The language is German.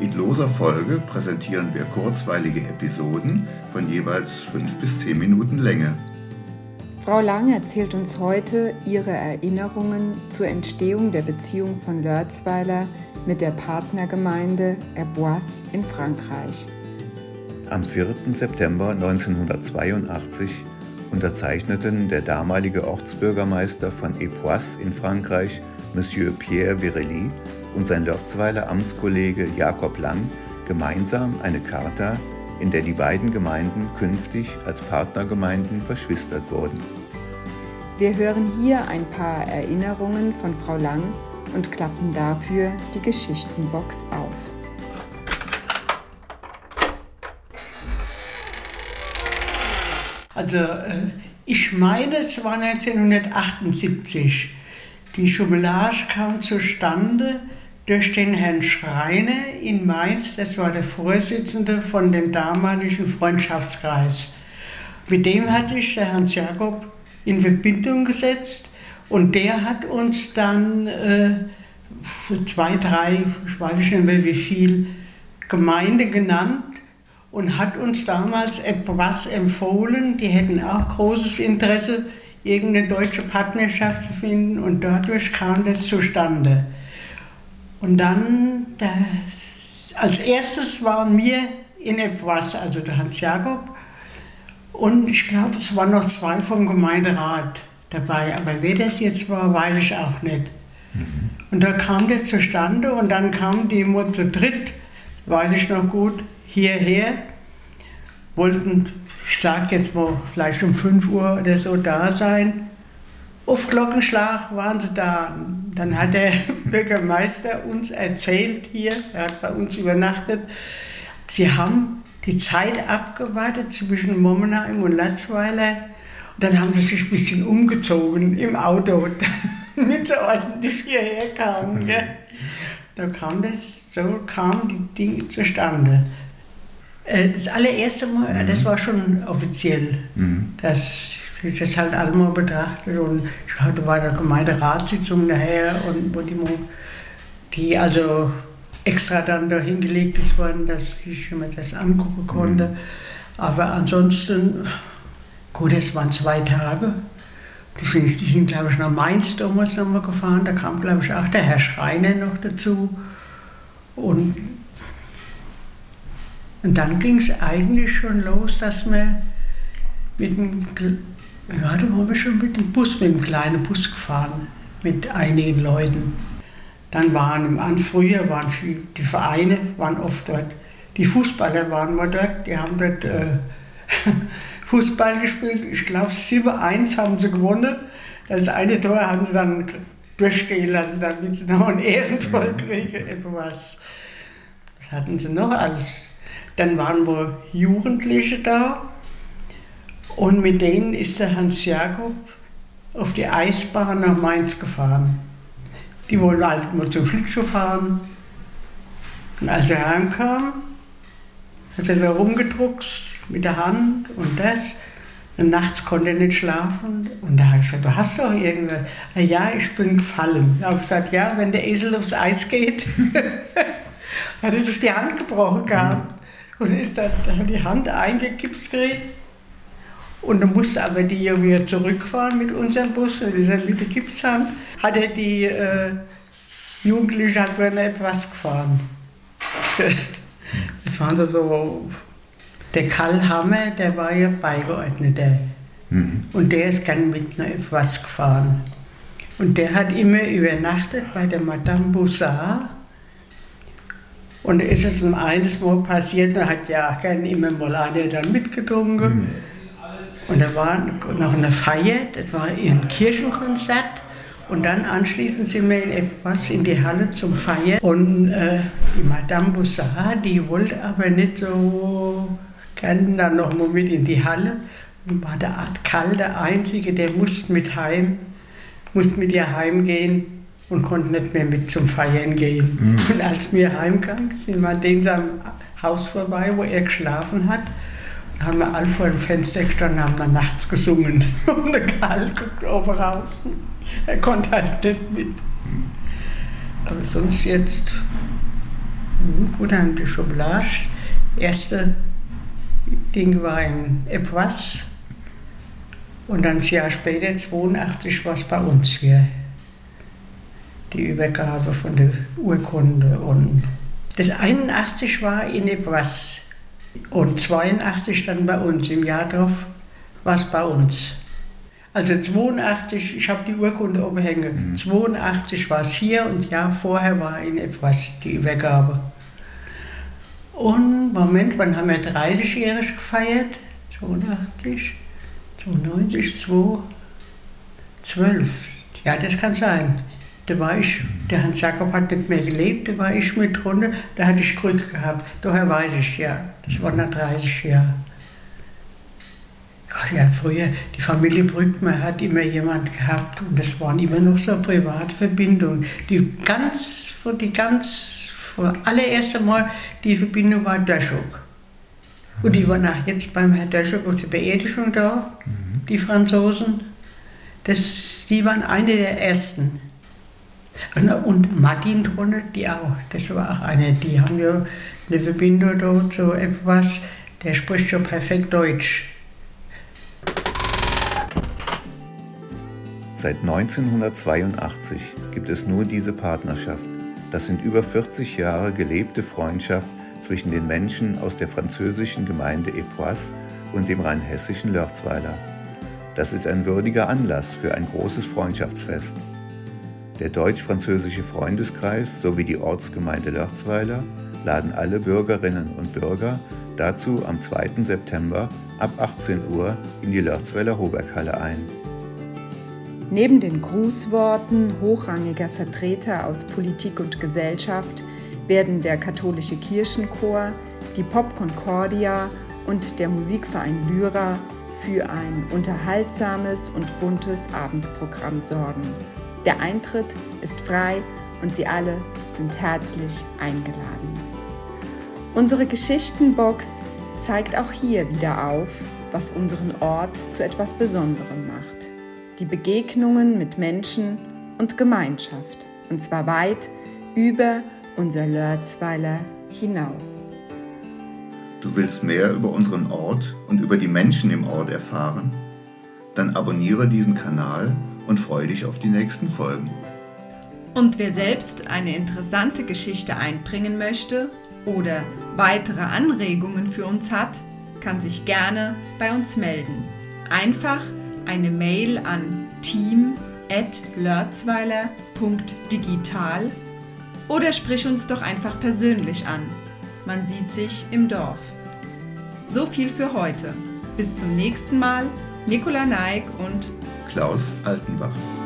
In loser Folge präsentieren wir kurzweilige Episoden von jeweils fünf bis zehn Minuten Länge. Frau Lang erzählt uns heute ihre Erinnerungen zur Entstehung der Beziehung von Lörzweiler mit der Partnergemeinde Erboise in Frankreich. Am 4. September 1982 unterzeichneten der damalige Ortsbürgermeister von Epoisse in Frankreich, Monsieur Pierre Virelli, und sein Lörzweiler Amtskollege Jakob Lang gemeinsam eine Charta, in der die beiden Gemeinden künftig als Partnergemeinden verschwistert wurden. Wir hören hier ein paar Erinnerungen von Frau Lang und klappen dafür die Geschichtenbox auf. Also äh, ich meine, es war 1978. Die Jumelage kam zustande durch den Herrn Schreiner in Mainz, das war der Vorsitzende von dem damaligen Freundschaftskreis. Mit dem hatte ich der Hans Jakob in Verbindung gesetzt und der hat uns dann äh, zwei, drei, ich weiß nicht mehr wie viel, Gemeinde genannt und hat uns damals etwas empfohlen. Die hätten auch großes Interesse, irgendeine deutsche Partnerschaft zu finden und dadurch kam das zustande. Und dann, das, als erstes waren wir in etwas, also der Hans Jakob und ich glaube, es waren noch zwei vom Gemeinderat dabei, aber wer das jetzt war, weiß ich auch nicht. Mhm. Und da kam das zustande und dann kam die Mutter zu dritt, weiß ich noch gut, hierher, wollten, ich sage jetzt mal, vielleicht um 5 Uhr oder so da sein. Auf Glockenschlag waren sie da. Dann hat der Bürgermeister uns erzählt hier, er hat bei uns übernachtet, sie haben die Zeit abgewartet zwischen Mommenheim und Latzweiler. Und dann haben sie sich ein bisschen umgezogen im Auto, damit sie ordentlich hierher kamen. Ja. Da kam das, so kamen die Dinge zustande. Äh, das allererste Mal, mhm. das war schon offiziell, mhm. dass ich das halt einmal betrachtet und ich hatte bei der Gemeinderatssitzung nachher und wo die, die also extra dann da hingelegt ist worden, dass ich mir das angucken konnte. Mhm. Aber ansonsten, gut, es waren zwei Tage. Die sind, die sind glaube ich, nach Mainz damals nochmal gefahren. Da kam, glaube ich, auch der Herr Schreiner noch dazu. Und, und dann ging es eigentlich schon los, dass wir mit dem da waren wir schon mit dem Bus, mit dem kleinen Bus gefahren, mit einigen Leuten. Dann waren im früher waren die Vereine waren oft dort. Die Fußballer waren mal dort, die haben dort äh, Fußball gespielt. Ich glaube 7-1 haben sie gewonnen. Das eine Tor haben sie dann durchgehen lassen, damit sie noch ein Ehrentor mhm. kriegen. Etwas. Was hatten sie noch alles? Dann waren wohl Jugendliche da und mit denen ist der Hans Jakob auf die Eisbahn nach Mainz gefahren. Die wollten halt mal zum Schlittschuh fahren. Und als er heimkam, hat er da rumgedruckst mit der Hand und das. Und nachts konnte er nicht schlafen. Und da habe ich gesagt, du hast doch irgendwas. Ja, ich bin gefallen. Da habe ich gesagt, ja, wenn der Esel aufs Eis geht, hat er sich die Hand gebrochen gehabt. Und ist dann, hat die Hand eingekippt gekriegt. Und dann musste aber die ja wieder zurückfahren mit unserem Bus, und dieser mit der Gipshand, hat er die äh, Jugendliche hat dann etwas gefahren. Das war so, der Karl Hammer, der war ja Beigeordneter. Mhm. Und der ist gern mit noch etwas gefahren. Und der hat immer übernachtet bei der Madame Boussard. Und da ist es eines Mal passiert, da hat ja gern immer mal einer dann mitgetrunken. Mhm. Und da war noch eine Feier, das war ein Kirchenkonzert. Und dann anschließend sind wir etwas in die Halle zum Feiern. Und äh, die Madame Boussard, die wollte aber nicht so gerne dann noch mal mit in die Halle und war der Art Karl der Einzige, der musste mit heim, musste mit ihr heimgehen und konnte nicht mehr mit zum Feiern gehen. Mhm. Und als wir heimgegangen sind wir an dem Haus vorbei, wo er geschlafen hat. Haben wir alle vor dem Fenster gestanden haben dann nachts gesungen. Und der Karl guckt oben raus. Er konnte halt nicht mit. Aber sonst jetzt, hm, gut, dann die Schokolade. Erste Ding war in etwas. Und dann ein Jahr später, 82, war es bei uns hier. Die Übergabe von der Urkunde. Und das 81 war in etwas. Und 82 dann bei uns. Im Jahr darauf war es bei uns. Also 82, ich habe die Urkunde oben hängen. Mhm. 82 war es hier und Jahr vorher war in etwas die Übergabe. Und Moment, wann haben wir 30-jährig gefeiert? 82, 92, 2, 12. Ja, das kann sein. Da war ich, der Hans Jakob hat nicht mehr gelebt, da war ich mit drunter, da hatte ich Glück gehabt. Daher weiß ich, ja, das war nach 30 Jahren. Ja, früher, die Familie Brückmann hat immer jemand gehabt und das waren immer noch so private Verbindungen. Die ganz, die ganz das allererste Mal die Verbindung war Döschuk. Und die waren auch jetzt beim Herrn Döschuk auf der Beerdigung da, mhm. die Franzosen. Das, die waren eine der ersten. Und Martin die auch. Das war auch eine, die haben ja eine Verbindung da zu etwas, der spricht ja perfekt Deutsch. Seit 1982 gibt es nur diese Partnerschaft. Das sind über 40 Jahre gelebte Freundschaft zwischen den Menschen aus der französischen Gemeinde Epoisse und dem rheinhessischen Lörzweiler. Das ist ein würdiger Anlass für ein großes Freundschaftsfest. Der deutsch-französische Freundeskreis sowie die Ortsgemeinde Lörzweiler laden alle Bürgerinnen und Bürger dazu am 2. September ab 18 Uhr in die Lörzweiler Hoberghalle ein. Neben den Grußworten hochrangiger Vertreter aus Politik und Gesellschaft werden der katholische Kirchenchor, die Pop Concordia und der Musikverein Lyra für ein unterhaltsames und buntes Abendprogramm sorgen. Der Eintritt ist frei und Sie alle sind herzlich eingeladen. Unsere Geschichtenbox zeigt auch hier wieder auf, was unseren Ort zu etwas Besonderem macht die Begegnungen mit Menschen und Gemeinschaft, und zwar weit über unser Lörzweiler hinaus. Du willst mehr über unseren Ort und über die Menschen im Ort erfahren? Dann abonniere diesen Kanal und freue dich auf die nächsten Folgen. Und wer selbst eine interessante Geschichte einbringen möchte oder weitere Anregungen für uns hat, kann sich gerne bei uns melden. Einfach eine Mail an team.lörzweiler.digital oder sprich uns doch einfach persönlich an. Man sieht sich im Dorf. So viel für heute. Bis zum nächsten Mal. Nicola Neig und Klaus Altenbach.